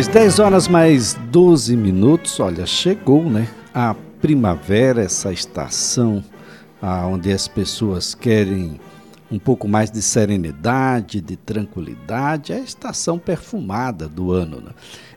Às 10 horas mais 12 minutos, olha, chegou, né? A primavera, essa estação onde as pessoas querem um pouco mais de serenidade, de tranquilidade, é a estação perfumada do ano. Né?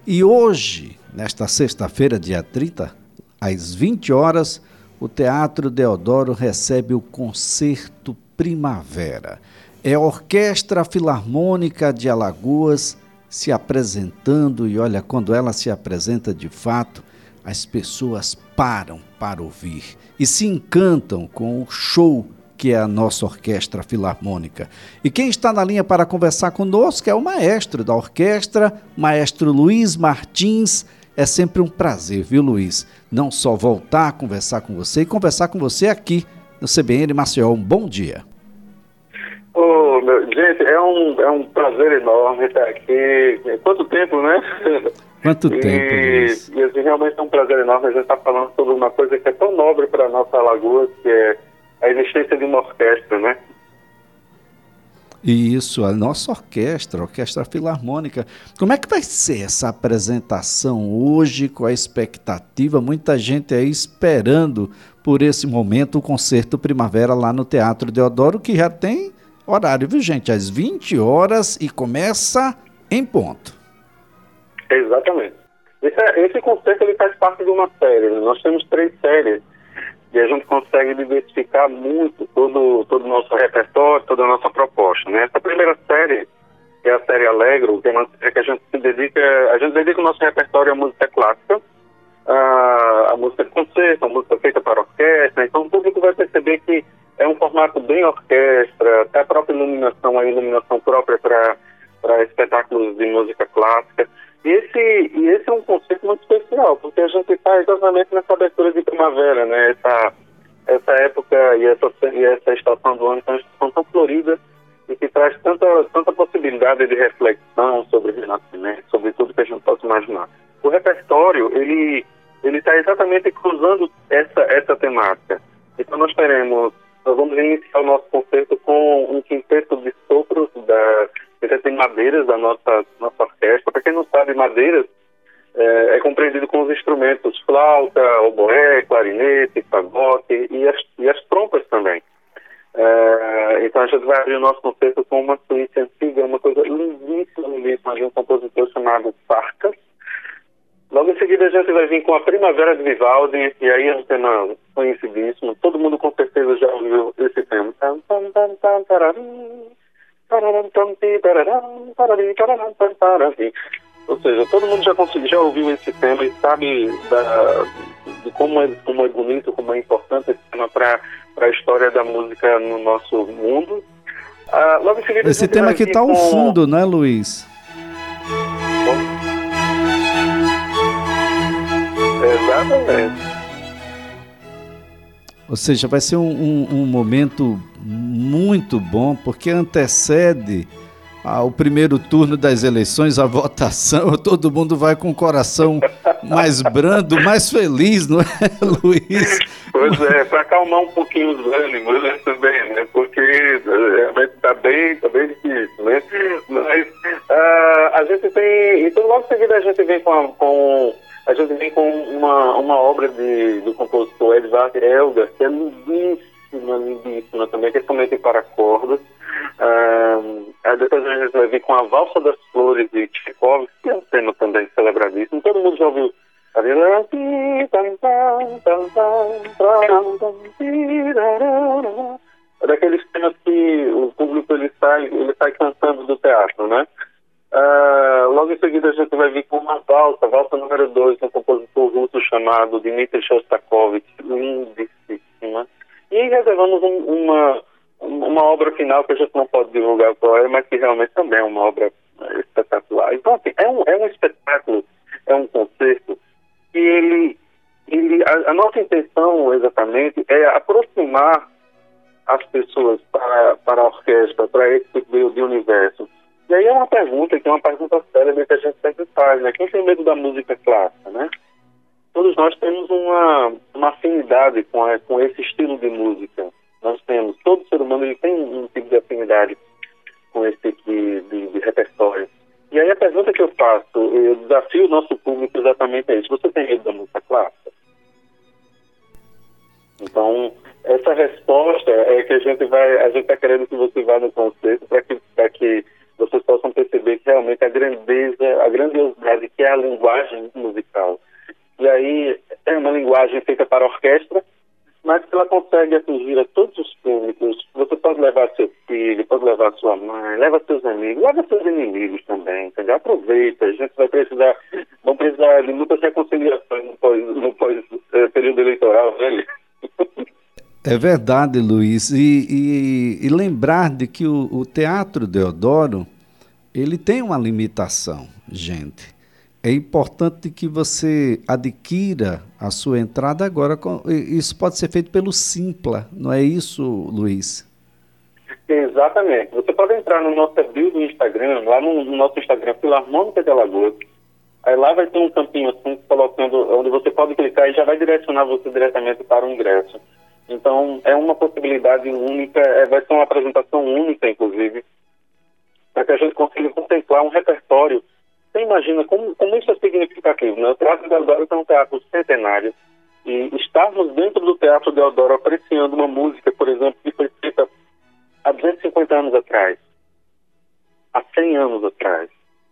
E hoje, nesta sexta-feira, dia 30, às 20 horas, o Teatro Deodoro recebe o Concerto Primavera. É a Orquestra Filarmônica de Alagoas se apresentando e olha, quando ela se apresenta de fato, as pessoas param para ouvir e se encantam com o show que é a nossa orquestra filarmônica. E quem está na linha para conversar conosco é o maestro da orquestra, maestro Luiz Martins. É sempre um prazer, viu, Luiz? Não só voltar a conversar com você e conversar com você aqui no CBN Maceió. Um bom dia. Gente, é um, é um prazer enorme estar aqui. Quanto tempo, né? Quanto tempo, e, e assim, realmente é um prazer enorme a gente estar falando sobre uma coisa que é tão nobre para a nossa Alagoas, que é a existência de uma orquestra, né? Isso, a nossa orquestra, a Orquestra Filarmônica. Como é que vai ser essa apresentação hoje, com a expectativa? Muita gente aí esperando por esse momento o concerto Primavera lá no Teatro Deodoro, que já tem horário, viu gente? Às 20 horas e começa em ponto. Exatamente. Esse, é, esse concerto ele faz parte de uma série. Né? Nós temos três séries e a gente consegue diversificar muito todo, todo o nosso repertório, toda a nossa proposta. Né? Essa primeira série, que é a série Alegro, que é uma que a gente se dedica, a gente dedica o nosso repertório à música clássica, a, a música de concerto, a música feita para orquestra, então o público vai perceber que é um formato bem orquestra, até a própria iluminação, a iluminação própria para espetáculos de música clássica. E esse, e esse é um conceito muito especial, porque a gente está exatamente nessa abertura de primavera, né? Essa, essa época e essa, e essa estação do ano que é uma estação tão florida e que traz tanta, tanta possibilidade de reflexão sobre o renascimento, sobre tudo que a gente possa imaginar. O repertório, ele ele está exatamente cruzando essa, essa temática. Então nós teremos, nós vamos iniciar o nosso concerto com um quinteto de sopros da quinteto de madeiras da nossa, nossa orquestra. Para quem não sabe, madeiras é, é, compreendido com os instrumentos flauta, oboé, clarinete, fagote e as, e as trompas também. É, então a gente vai abrir o nosso concerto com uma suíte antiga, uma coisa lindíssima, lindíssima, de um compositor chamado Sarkas. Logo em seguida a gente vai vir com a Primavera de Vivaldi, e aí é um tema conhecidíssimo, todo mundo Ou seja, todo mundo já, já ouviu esse tema e sabe da, de como é, como é bonito, como é importante esse tema para a história da música no nosso mundo. Ah, seguida, esse tema aqui está ao fundo, né, Luiz? Exatamente. Ou seja, vai ser um, um, um momento muito bom, porque antecede ao primeiro turno das eleições, a votação, todo mundo vai com o coração mais brando, mais feliz, não é, Luiz? Pois é, para acalmar um pouquinho os ânimos né, também, né? Porque realmente está bem, tá bem difícil, né? Mas uh, a gente tem. Uma valsa, valsa número 2, um compositor russo chamado Dmitry Shostakovich, lindíssima. E reservamos um, uma, uma obra final que a gente não pode divulgar qual é, mas que realmente também é uma obra espetacular. Então, assim, é um, é um espetáculo, é um concerto que ele, ele a, a nossa intenção exatamente é aproximar as pessoas para, para a orquestra, para esse tipo de universo e aí é uma pergunta, que é uma pergunta célebre que a gente sempre faz, né? Quem tem medo da música clássica, né? Todos nós temos uma, uma afinidade com, a, com esse estilo de música. Nós temos, todo ser humano ele tem um tipo de afinidade com esse tipo de, de, de repertório. E aí a pergunta que eu faço, eu desafio o nosso público exatamente é isso. Você tem medo da música clássica? Então, essa resposta é que a gente vai, a gente está querendo que você vá no conceito para que, que vocês possam perceber que realmente a grandeza, a grandiosidade que é a linguagem musical. E aí é uma linguagem feita para orquestra, mas que ela consegue atingir a todos os públicos. Você pode levar seu filho, pode levar sua mãe, leva seus amigos, leva seus inimigos também, entendeu? Aproveita, a gente vai precisar, vamos precisar de muitas reconciliações no pós, no pós eh, eleitoral, né? É verdade, Luiz. E, e, e lembrar de que o, o, Teatro Deodoro ele tem uma limitação, gente. É importante que você adquira a sua entrada agora. Isso pode ser feito pelo Simpla, não é isso, Luiz? Exatamente. Você pode entrar no nosso bio do Instagram, lá no, no nosso Instagram, Filarmônica de Alagoas. Aí lá vai ter um campinho assim, colocando, onde você pode clicar e já vai direcionar você diretamente para o ingresso. Então, é uma possibilidade única, é, vai ser uma apresentação única, inclusive, para que a gente consiga contemplar um repertório. Você imagina como, como isso é significativo, né? O Teatro Deodoro é um teatro centenário, e estarmos dentro do Teatro Deodoro apreciando uma música, por exemplo, que foi feita há 250 anos atrás, há 100 anos atrás,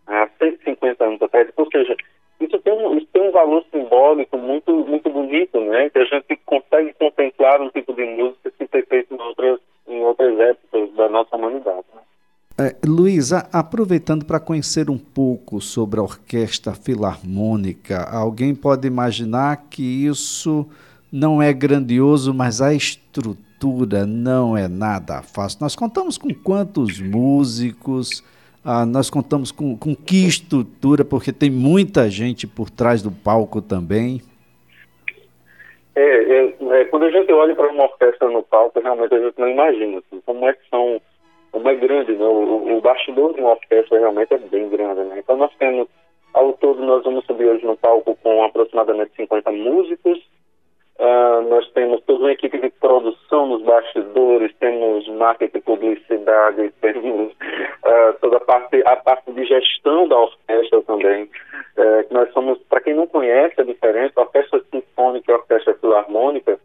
há 150 anos atrás, ou seja, isso tem, um, isso tem um valor simbólico muito, muito bonito, né? Que a gente consegue contemplar um tipo de música que foi feito em outras, em outras épocas da nossa humanidade. Né? É, Luísa, aproveitando para conhecer um pouco sobre a Orquestra Filarmônica, alguém pode imaginar que isso não é grandioso, mas a estrutura não é nada fácil. Nós contamos com quantos músicos, ah, nós contamos com, com que estrutura, porque tem muita gente por trás do palco também. É, é, é, quando a gente olha para uma orquestra no palco, realmente a gente não imagina assim, como é que são, como é grande, né? O, o bastidor de uma orquestra realmente é bem grande, né? Então nós temos, ao todo, nós vamos subir hoje no palco com aproximadamente 50 músicos, Uh, nós temos toda uma equipe de produção nos bastidores, temos marketing, publicidade, temos uh, toda a parte, a parte de gestão da orquestra também. Uh, nós somos, para quem não conhece a diferença, a orquestra sinfônica e a orquestra filarmônica,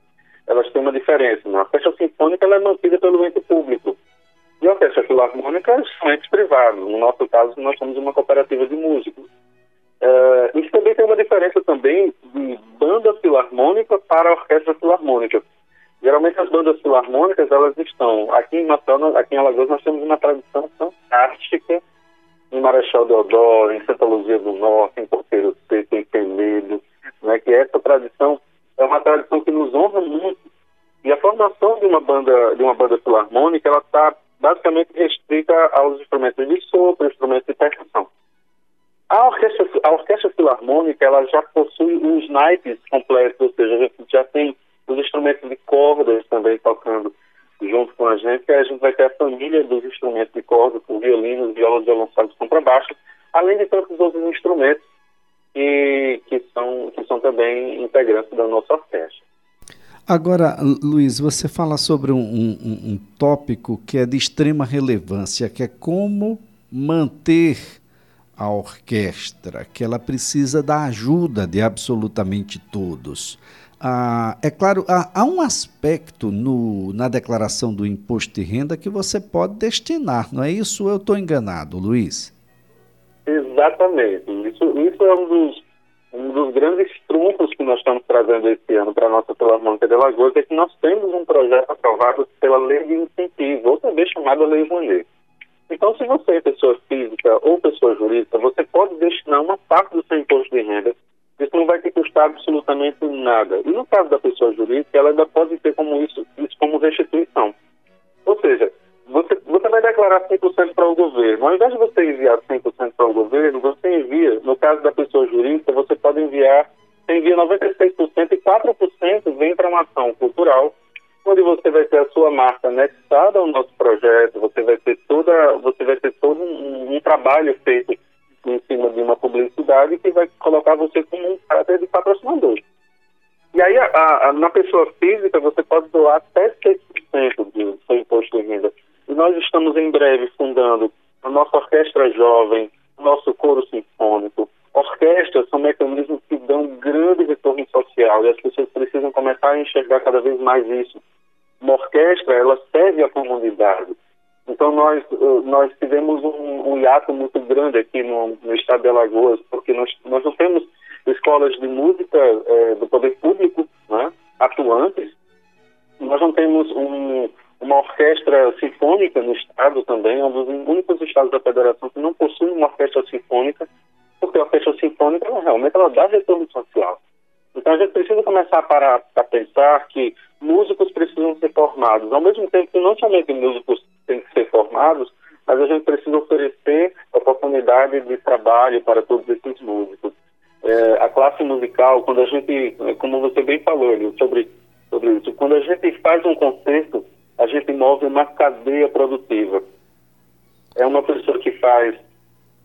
elas têm uma diferença. Né? A orquestra sinfônica ela é mantida pelo ente público. E a orquestra filarmônica são entes privados. No nosso caso, nós somos uma formação de uma banda, de uma banda filarmônica, ela está basicamente restrita aos instrumentos de sopro, instrumentos de percussão. A orquestra, a orquestra filarmônica ela já possui os naipes completos, ou seja, a gente já tem os instrumentos de cordas também tocando junto com a gente, que a gente vai ter a família dos instrumentos de cordas, com violinos, violas, violoncelo e contrabaixo, além de tantos outros instrumentos que, que, são, que são também integrantes da nossa orquestra. Agora, Luiz, você fala sobre um, um, um tópico que é de extrema relevância, que é como manter a orquestra, que ela precisa da ajuda de absolutamente todos. Ah, é claro, há, há um aspecto no, na declaração do imposto de renda que você pode destinar, não é isso? Eu estou enganado, Luiz? Exatamente. Isso, isso é um dos, um dos grandes trunfos que nós estamos trazendo esse ano para a nossa Filarmônica de Alagoas, é que nós temos um projeto aprovado pela Lei de Incentivo, ou também chamada Lei Rouanet. Então, se você é pessoa física ou pessoa jurídica, você pode destinar uma parte do seu imposto de renda. Isso não vai te custar absolutamente nada. E no caso da pessoa jurídica, ela ainda pode ter como isso, isso como restituição. Ou seja, você, você vai declarar 100% para o governo. Ao invés de você enviar 100% para o governo, você envia, no caso da pessoa jurídica, você pode enviar, você envia 96% e 4% vem para uma ação cultural onde você vai ter a sua marca anexada ao nosso projeto, você vai ter toda, você vai ter todo um, um trabalho feito em cima de uma publicidade que vai colocar você como um caráter de patrocinador. E aí, a, a, na pessoa física, você pode doar até 6% do seu imposto de renda. E nós estamos em breve fundando a nossa orquestra jovem, o nosso coro sinfônico. Orquestras são mecanismos que dão grande retorno social e as pessoas precisam começar a enxergar cada vez mais isso. Uma orquestra, ela serve à comunidade. Então, nós, eh, nós tivemos um, um hiato muito grande aqui no, no estado de Alagoas, porque nós, nós não temos escolas de música é, do poder público estado também, é um dos únicos estados da federação que não possui uma orquestra sinfônica, porque a orquestra sinfônica ela, realmente ela dá retorno social. Então a gente precisa começar a parar a pensar que músicos precisam ser formados, ao mesmo tempo que não somente músicos têm que ser formados, mas a gente precisa oferecer oportunidade de trabalho para todos esses músicos. É, a classe musical, quando a gente, como você bem falou, sobre, sobre isso, quando a gente faz um concerto, a gente move uma cadeia produtiva. É uma pessoa que faz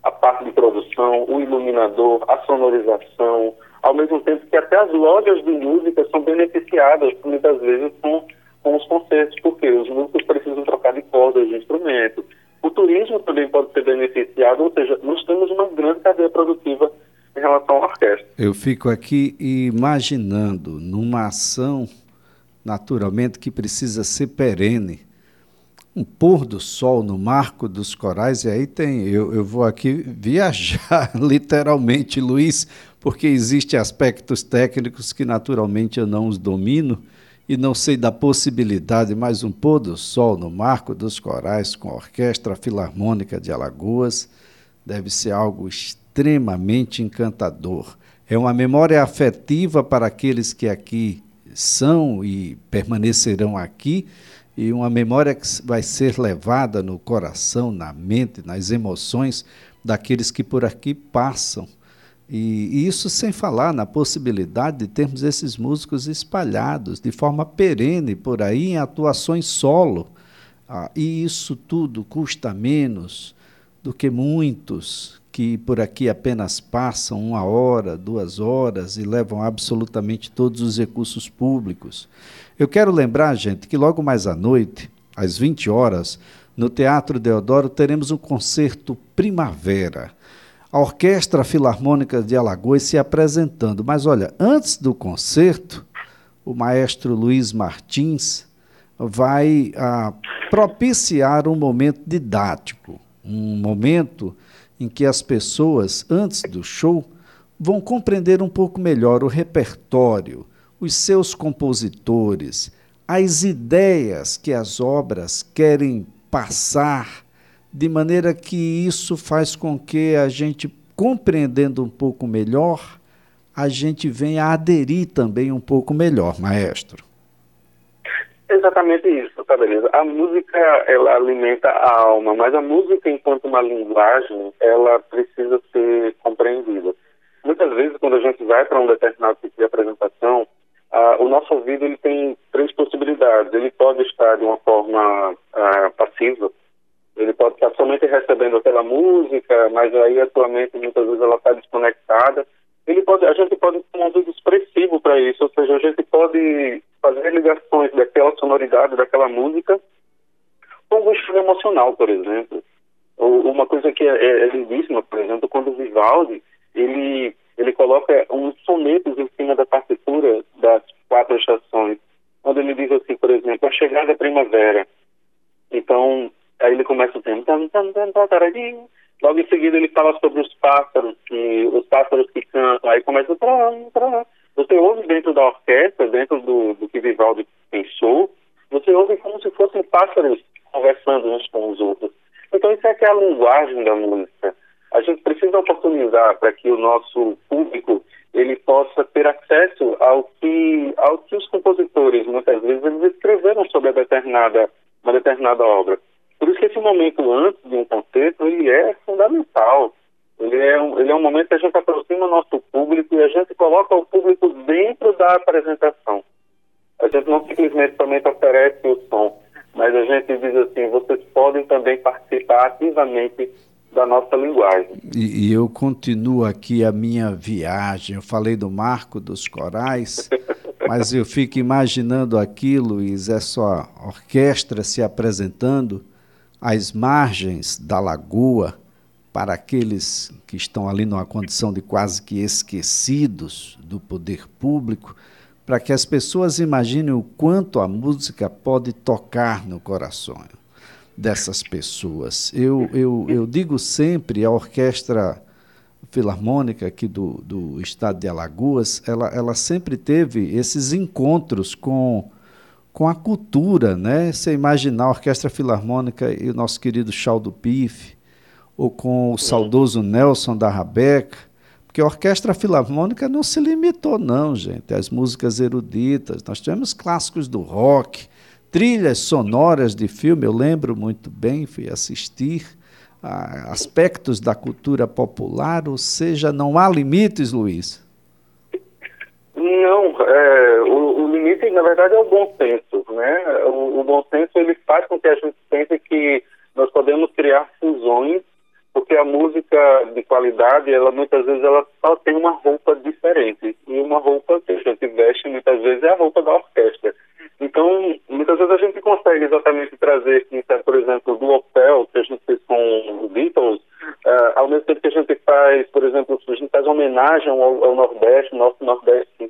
a parte de produção, o iluminador, a sonorização, ao mesmo tempo que até as lojas de música são beneficiadas muitas vezes com, com os concertos, porque os músicos precisam trocar de cordas, de instrumento. O turismo também pode ser beneficiado, ou seja, nós temos uma grande cadeia produtiva em relação à orquestra. Eu fico aqui imaginando numa ação naturalmente que precisa ser perene. Um pôr do sol no marco dos corais, e aí tem, eu, eu vou aqui viajar literalmente, Luiz, porque existem aspectos técnicos que naturalmente eu não os domino e não sei da possibilidade, mas um pôr do sol no marco dos corais com a Orquestra Filarmônica de Alagoas deve ser algo extremamente encantador. É uma memória afetiva para aqueles que aqui são e permanecerão aqui, e uma memória que vai ser levada no coração, na mente, nas emoções daqueles que por aqui passam. E, isso sem falar na possibilidade de termos esses músicos espalhados de forma perene por aí em atuações solo. Ah, e isso tudo custa menos do que muitos que por aqui apenas passam uma hora, duas horas e levam absolutamente todos os recursos públicos. Eu quero lembrar, gente, que logo mais à noite, às 20 horas, no Teatro Deodoro, teremos um concerto Primavera. A Orquestra Filarmônica de Alagoas se apresentando. Mas olha, antes do concerto, o maestro Luiz Martins vai ah, propiciar um momento didático, um momento em que as pessoas, antes do show, vão compreender um pouco melhor o repertório, os seus compositores, as ideias que as obras querem passar, de maneira que isso faz com que a gente, compreendendo um pouco melhor, a gente venha aderir também um pouco melhor, maestro. Exatamente isso, tá beleza. A música, ela alimenta a alma, mas a música, enquanto uma linguagem, ela precisa ser compreendida. Muitas vezes, quando a gente vai para um determinado tipo de apresentação, o nosso ouvido ele tem três possibilidades. Ele pode estar de uma forma passiva, ele pode estar somente recebendo aquela música, mas aí atualmente muitas vezes ela está desconectada. Ele pode, a gente pode ter um ouvido expressivo para isso, ou seja, a gente pode fazer ligações daquela sonoridade, daquela música, com o estilo emocional, por exemplo. Ou uma coisa que é, é, é lindíssima, por exemplo, quando o Vivaldi, ele, ele coloca uns sonetos em cima da partitura das quatro estações, quando ele diz assim, por exemplo, a chegada da primavera. Então, aí ele começa o tempo, logo em seguida ele fala sobre os pássaros, que, os pássaros que cantam, aí começa você ouve dentro da orquestra, dentro do, do que Vivaldi pensou, você ouve como se fossem pássaros conversando uns com os outros. Então isso é que é a linguagem da música. A gente precisa oportunizar para que o nosso público ele possa ter acesso ao que, ao que os compositores muitas vezes eles escreveram sobre determinada, uma determinada obra. Por isso que esse momento antes de um concerto ele é fundamental. Ele é, um, ele é um momento que a gente aproxima o nosso público e a gente coloca o público dentro da apresentação. A gente não simplesmente somente oferece o som, mas a gente diz assim, vocês podem também participar ativamente da nossa linguagem. E, e eu continuo aqui a minha viagem. Eu falei do marco dos corais, mas eu fico imaginando aquilo, Luiz, essa orquestra se apresentando às margens da lagoa, para aqueles que estão ali numa condição de quase que esquecidos do poder público, para que as pessoas imaginem o quanto a música pode tocar no coração dessas pessoas. Eu, eu, eu digo sempre, a orquestra filarmônica aqui do, do estado de Alagoas, ela, ela sempre teve esses encontros com, com a cultura, né? Você imaginar a orquestra filarmônica e o nosso querido Chaldo Pif, ou com o saudoso Nelson da Rabeca, porque a orquestra filarmônica não se limitou, não, gente, às músicas eruditas. Nós tivemos clássicos do rock, trilhas sonoras de filme, eu lembro muito bem, fui assistir a aspectos da cultura popular, ou seja, não há limites, Luiz? Não, é, o, o, limite, na verdade, é o bom senso. Né? O, o bom senso ele faz com que a gente pense que nós podemos criar fusões porque a música de qualidade, ela muitas vezes ela só tem uma roupa diferente. E uma roupa que a gente veste muitas vezes é a roupa da orquestra. Então, muitas vezes a gente consegue exatamente trazer, por exemplo, do Opel, que a gente fez com os Beatles, uh, ao mesmo tempo que a gente faz, por exemplo, a gente faz homenagem ao, ao Nordeste, nosso Nordeste.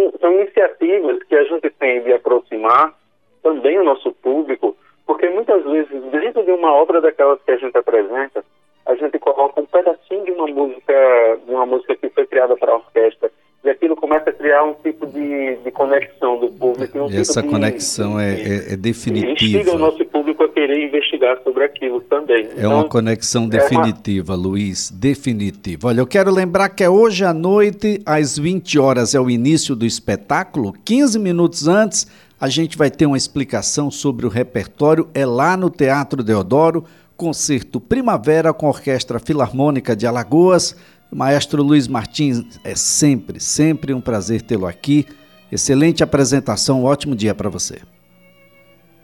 São, são iniciativas que a gente tem de aproximar também o nosso público porque muitas vezes, dentro de uma obra daquelas que a gente apresenta, a gente coloca um pedacinho de uma música, de uma música que foi criada para a orquestra, e aquilo começa a criar um tipo de, de conexão do público. Um Essa tipo conexão de, é, é, é definitiva. Instiga o nosso público a querer investigar sobre aquilo também. É então, uma conexão definitiva, é uma... Luiz, definitiva. Olha, eu quero lembrar que é hoje à noite, às 20 horas, é o início do espetáculo. 15 minutos antes, a gente vai ter uma explicação sobre o repertório, é lá no Teatro Deodoro, concerto Primavera com a Orquestra Filarmônica de Alagoas. Maestro Luiz Martins, é sempre, sempre um prazer tê-lo aqui. Excelente apresentação, um ótimo dia para você.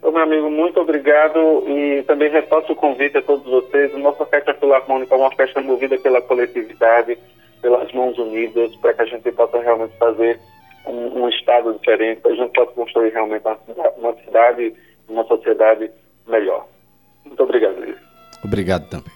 Ô, meu amigo, muito obrigado e também reforço o convite a todos vocês. A nossa Orquestra Filarmônica é uma orquestra movida pela coletividade, pelas mãos unidas, para que a gente possa realmente fazer um, um Estado diferente, a gente possa construir realmente uma, uma cidade, uma sociedade melhor. Muito obrigado, Luiz. Obrigado também.